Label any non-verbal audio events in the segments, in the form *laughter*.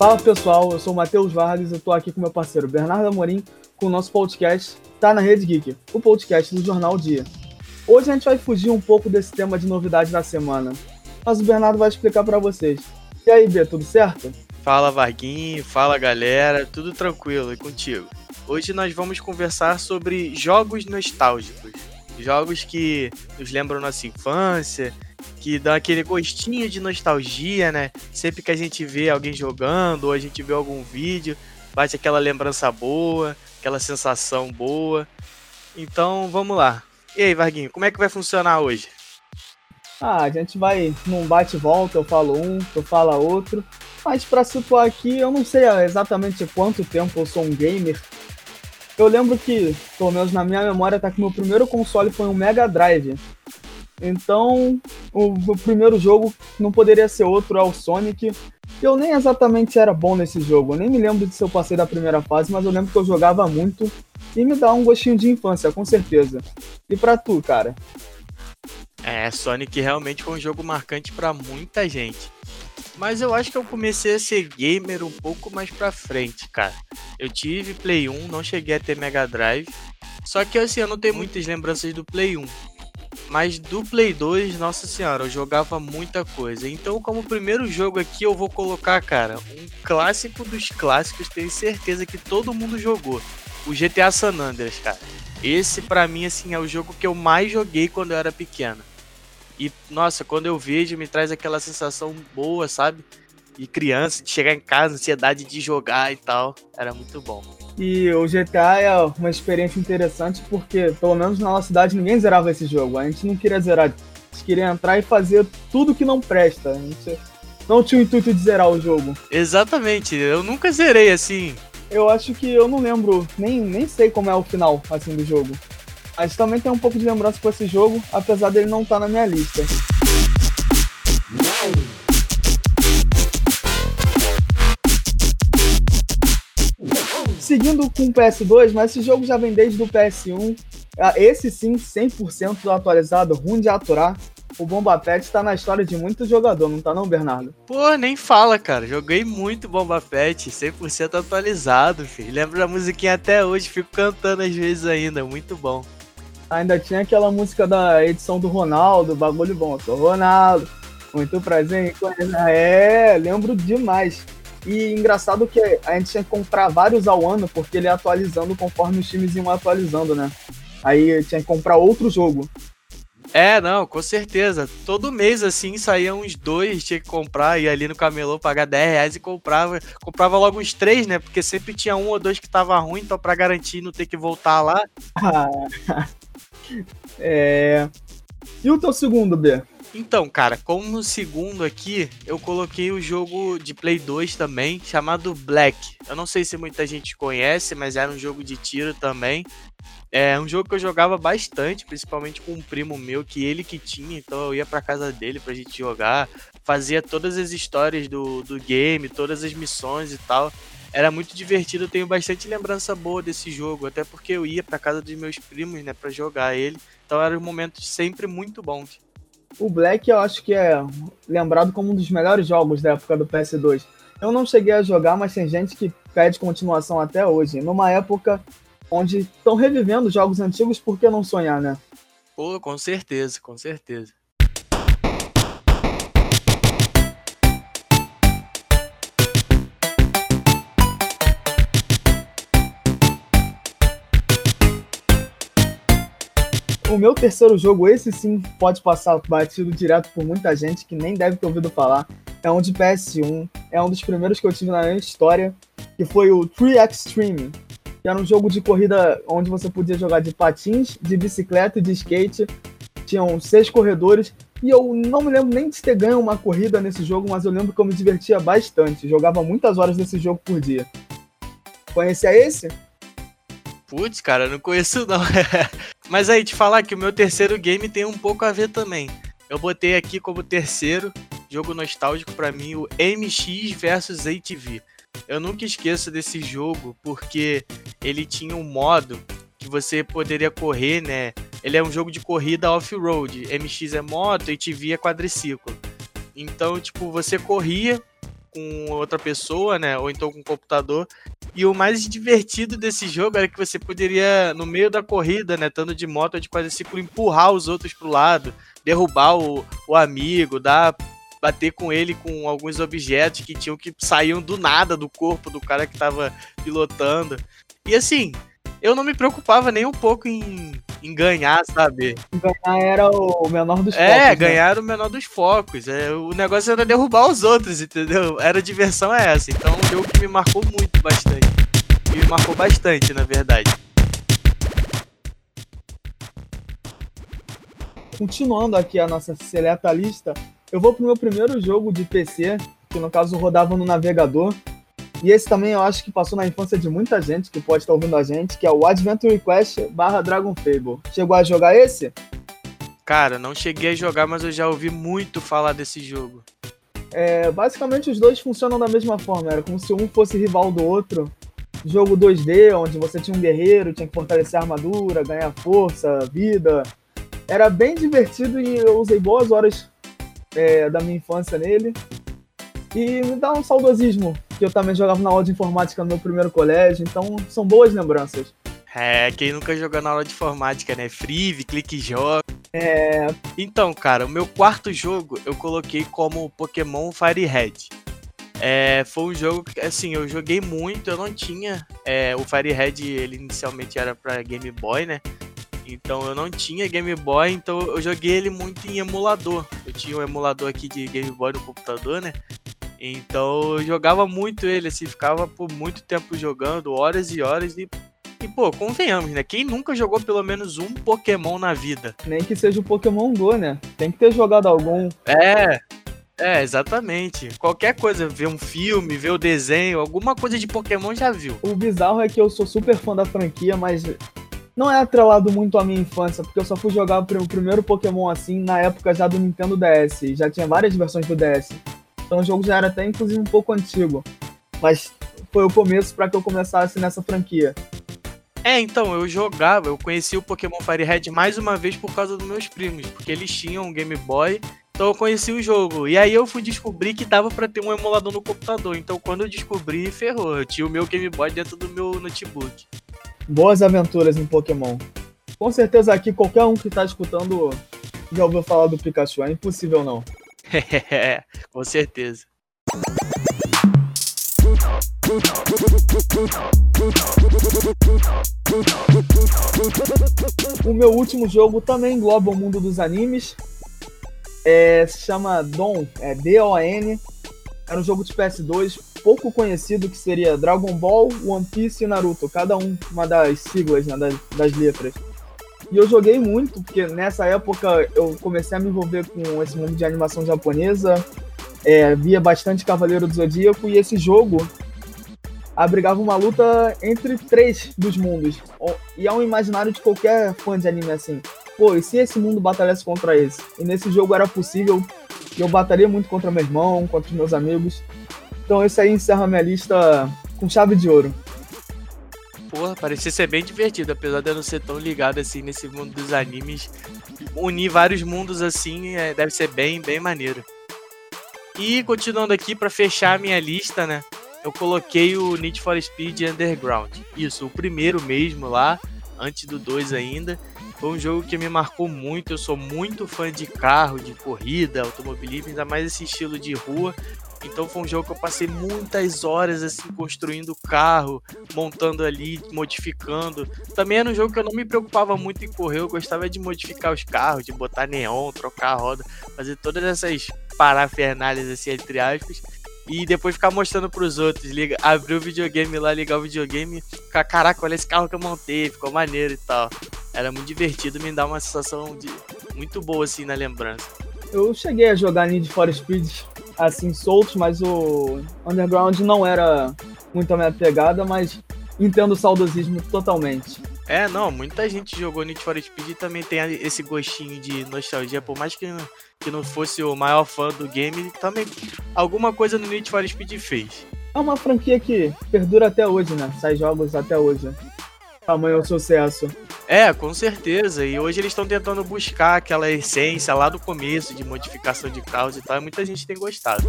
Fala pessoal, eu sou o Matheus Vargas e tô aqui com meu parceiro Bernardo Amorim com o nosso podcast Tá na Rede Geek, o podcast do Jornal Dia. Hoje a gente vai fugir um pouco desse tema de novidade da semana, mas o Bernardo vai explicar para vocês. E aí, B, tudo certo? Fala Varguinho, fala galera, tudo tranquilo e contigo. Hoje nós vamos conversar sobre jogos nostálgicos, jogos que nos lembram nossa infância, que dá aquele gostinho de nostalgia, né? Sempre que a gente vê alguém jogando ou a gente vê algum vídeo, bate aquela lembrança boa, aquela sensação boa. Então, vamos lá. E aí, Varguinho, como é que vai funcionar hoje? Ah, a gente vai num bate-volta, eu falo um, tu fala outro. Mas para situar aqui, eu não sei exatamente quanto tempo eu sou um gamer. Eu lembro que, pelo menos na minha memória, tá que meu primeiro console foi um Mega Drive. Então, o, primeiro jogo não poderia ser outro, é o Sonic. Eu nem exatamente era bom nesse jogo, eu nem me lembro de se eu passei da primeira fase, mas eu lembro que eu jogava muito e me dá um gostinho de infância, com certeza. E pra tu, cara? É, Sonic realmente foi um jogo marcante para muita gente. Mas eu acho que eu comecei a ser gamer um pouco mais pra frente, cara. Eu tive Play 1, não cheguei a ter Mega Drive. Só que assim, eu não tenho muitas lembranças do Play 1. Mas do Play 2, nossa senhora, eu jogava muita coisa. Então, como primeiro jogo aqui, eu vou colocar, cara, um clássico dos clássicos, tenho certeza que todo mundo jogou. O GTA San Andreas, cara. Esse, para mim, assim, é o jogo que eu mais joguei quando eu era pequeno. E, nossa, quando eu vejo, me traz aquela sensação boa, sabe? De criança, de chegar em casa, ansiedade de jogar e tal. Era muito bom. E o GTA é uma experiência interessante porque, pelo menos na nossa cidade, ninguém zerava esse jogo. A gente não queria zerar, a gente queria entrar e fazer tudo que não presta. A gente não tinha o intuito de zerar o jogo. Exatamente, eu nunca zerei assim. Eu acho que eu não lembro, nem, nem sei como é o final assim do jogo. Mas também tem um pouco de lembrança com esse jogo, apesar dele não estar tá na minha lista. Seguindo com o PS2, mas esse jogo já vem desde o PS1. Ah, esse sim, 100% atualizado, ruim de aturar. O Bomba Pet tá na história de muito jogador, não tá não, Bernardo? Pô, nem fala, cara. Joguei muito Bomba Pet, 100% atualizado, filho. Lembro da musiquinha até hoje, fico cantando às vezes ainda, muito bom. Ainda tinha aquela música da edição do Ronaldo, bagulho bom. Sou Ronaldo, muito prazer em É, lembro demais. E engraçado que a gente tinha que comprar vários ao ano, porque ele ia atualizando conforme os times iam atualizando, né? Aí tinha que comprar outro jogo. É, não, com certeza. Todo mês, assim, saía uns dois, tinha que comprar, ia ali no camelô pagar 10 reais e comprava. Comprava logo uns três, né? Porque sempre tinha um ou dois que tava ruim, então pra garantir não ter que voltar lá. *laughs* é. E o teu segundo, B? Então, cara, como segundo aqui, eu coloquei o jogo de Play 2 também, chamado Black. Eu não sei se muita gente conhece, mas era um jogo de tiro também. É um jogo que eu jogava bastante, principalmente com um primo meu, que ele que tinha, então eu ia pra casa dele pra gente jogar, fazia todas as histórias do, do game, todas as missões e tal. Era muito divertido, eu tenho bastante lembrança boa desse jogo, até porque eu ia pra casa dos meus primos, né, pra jogar ele. Então eram momentos sempre muito bons. O Black eu acho que é lembrado como um dos melhores jogos da época do PS2. Eu não cheguei a jogar, mas tem gente que pede continuação até hoje. Numa época onde estão revivendo jogos antigos, por que não sonhar, né? Pô, com certeza, com certeza. O meu terceiro jogo, esse sim pode passar batido direto por muita gente que nem deve ter ouvido falar. É um de PS1, é um dos primeiros que eu tive na minha história, que foi o Tree Extreme, que era um jogo de corrida onde você podia jogar de patins, de bicicleta e de skate. Tinham seis corredores e eu não me lembro nem de ter ganho uma corrida nesse jogo, mas eu lembro que eu me divertia bastante. Jogava muitas horas nesse jogo por dia. Conhecia esse? Putz, cara, não conheço não. *laughs* Mas aí, te falar que o meu terceiro game tem um pouco a ver também. Eu botei aqui como terceiro jogo nostálgico para mim o MX versus ATV. Eu nunca esqueço desse jogo porque ele tinha um modo que você poderia correr, né? Ele é um jogo de corrida off-road. MX é moto, ATV é quadriciclo. Então, tipo, você corria com outra pessoa, né? Ou então com o computador. E o mais divertido desse jogo era que você poderia, no meio da corrida, né, estando de moto de quadriciclo, empurrar os outros pro lado, derrubar o, o amigo, dar bater com ele com alguns objetos que tinham que saíam do nada do corpo do cara que tava pilotando. E assim, eu não me preocupava nem um pouco em, em ganhar, sabe? Ganhar era o menor dos é, focos. É, ganhar né? era o menor dos focos. É, o negócio era derrubar os outros, entendeu? Era a diversão é essa. Então, um jogo que me marcou muito bastante. Me marcou bastante, na verdade. Continuando aqui a nossa seleta lista, eu vou pro meu primeiro jogo de PC, que no caso rodava no navegador, e esse também eu acho que passou na infância de muita gente que pode estar ouvindo a gente, que é o Adventure Quest barra Dragon Fable. Chegou a jogar esse? Cara, não cheguei a jogar, mas eu já ouvi muito falar desse jogo. É, basicamente os dois funcionam da mesma forma, era como se um fosse rival do outro. Jogo 2D, onde você tinha um guerreiro, tinha que fortalecer a armadura, ganhar força, vida. Era bem divertido e eu usei boas horas é, da minha infância nele. E me dá um saudosismo, que eu também jogava na aula de informática no meu primeiro colégio, então são boas lembranças. É, quem nunca jogou na aula de informática, né? Frive, clique e joga. É. Então, cara, o meu quarto jogo eu coloquei como Pokémon Fire Red. É, foi um jogo que, assim, eu joguei muito, eu não tinha. É, o Fire Red, ele inicialmente era pra Game Boy, né? Então eu não tinha Game Boy, então eu joguei ele muito em emulador. Eu tinha um emulador aqui de Game Boy no computador, né? Então eu jogava muito ele, assim, ficava por muito tempo jogando, horas e horas, e, e pô, convenhamos, né? Quem nunca jogou pelo menos um Pokémon na vida? Nem que seja o Pokémon Go, né? Tem que ter jogado algum. É, é, exatamente. Qualquer coisa, ver um filme, ver o desenho, alguma coisa de Pokémon já viu. O bizarro é que eu sou super fã da franquia, mas não é atrelado muito à minha infância, porque eu só fui jogar o primeiro Pokémon assim na época já do Nintendo DS. Já tinha várias versões do DS. Então o jogo já era até inclusive um pouco antigo. Mas foi o começo para que eu começasse nessa franquia. É, então, eu jogava, eu conheci o Pokémon Fire Red mais uma vez por causa dos meus primos, porque eles tinham um Game Boy, então eu conheci o jogo. E aí eu fui descobrir que dava para ter um emulador no computador. Então quando eu descobri, ferrou. Eu tinha o meu Game Boy dentro do meu notebook. Boas aventuras em Pokémon. Com certeza aqui qualquer um que tá escutando já ouviu falar do Pikachu, é impossível não. *laughs* Com certeza. O meu último jogo também engloba o mundo dos animes. É, se chama Don, é D-O-N. Era um jogo de PS2 pouco conhecido que seria Dragon Ball, One Piece e Naruto, cada um uma das siglas, né, das, das letras. E eu joguei muito, porque nessa época eu comecei a me envolver com esse mundo de animação japonesa, é, via bastante Cavaleiro do Zodíaco, e esse jogo abrigava uma luta entre três dos mundos. E é um imaginário de qualquer fã de anime assim. Pô, e se esse mundo batalhasse contra esse? E nesse jogo era possível, eu batalhei muito contra meu irmão, contra os meus amigos. Então esse aí encerra minha lista com chave de ouro porra, parecia ser bem divertido, apesar de eu não ser tão ligado assim nesse mundo dos animes. Unir vários mundos assim é, deve ser bem, bem maneiro. E continuando aqui para fechar a minha lista, né? Eu coloquei o Need for Speed Underground. Isso, o primeiro mesmo lá, antes do 2 ainda. Foi um jogo que me marcou muito. Eu sou muito fã de carro, de corrida, automobilismo, ainda mais esse estilo de rua. Então foi um jogo que eu passei muitas horas assim construindo o carro, montando ali, modificando. Também era um jogo que eu não me preocupava muito em correr, eu gostava de modificar os carros, de botar neon, trocar a roda, fazer todas essas parafernálias assim entre aspas. E depois ficar mostrando pros outros, liga, abrir o videogame lá, ligar o videogame, ficar, caraca, olha esse carro que eu montei, ficou maneiro e tal. Era muito divertido, me dá uma sensação de muito boa assim na lembrança. Eu cheguei a jogar Need for Speed assim soltos, mas o Underground não era muito a minha pegada, mas entendo o saudosismo totalmente. É, não, muita gente jogou Need for Speed e também tem esse gostinho de nostalgia, por mais que, que não fosse o maior fã do game, também alguma coisa no Need for Speed fez. É uma franquia que perdura até hoje, né? Sai jogos até hoje. Tamanho sucesso. É, com certeza. E hoje eles estão tentando buscar aquela essência lá do começo de modificação de carros e tal. E muita gente tem gostado.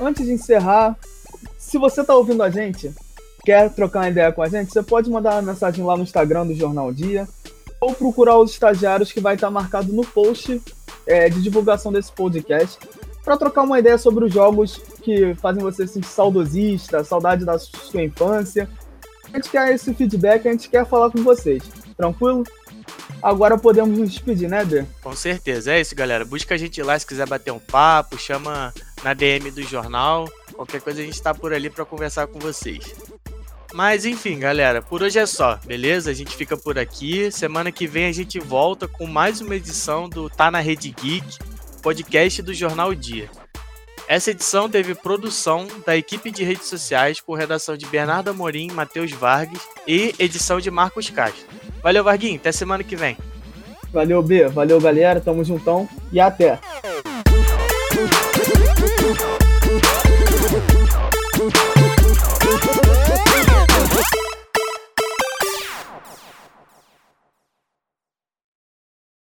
Antes de encerrar, se você está ouvindo a gente, quer trocar uma ideia com a gente, você pode mandar uma mensagem lá no Instagram do Jornal Dia ou procurar os estagiários que vai estar marcado no post é, de divulgação desse podcast para trocar uma ideia sobre os jogos que fazem você se sentir saudosista, saudade da sua infância. A gente quer esse feedback, a gente quer falar com vocês. Tranquilo? Agora podemos nos despedir, né, Bê? Com certeza, é isso, galera. Busca a gente lá se quiser bater um papo, chama na DM do jornal. Qualquer coisa a gente tá por ali para conversar com vocês. Mas enfim, galera, por hoje é só, beleza? A gente fica por aqui. Semana que vem a gente volta com mais uma edição do Tá na Rede Geek, podcast do Jornal Dia. Essa edição teve produção da equipe de redes sociais com redação de Bernardo Amorim, Matheus Vargas e edição de Marcos Castro. Valeu, Varguinho, até semana que vem. Valeu, B, valeu, galera, tamo juntão e até.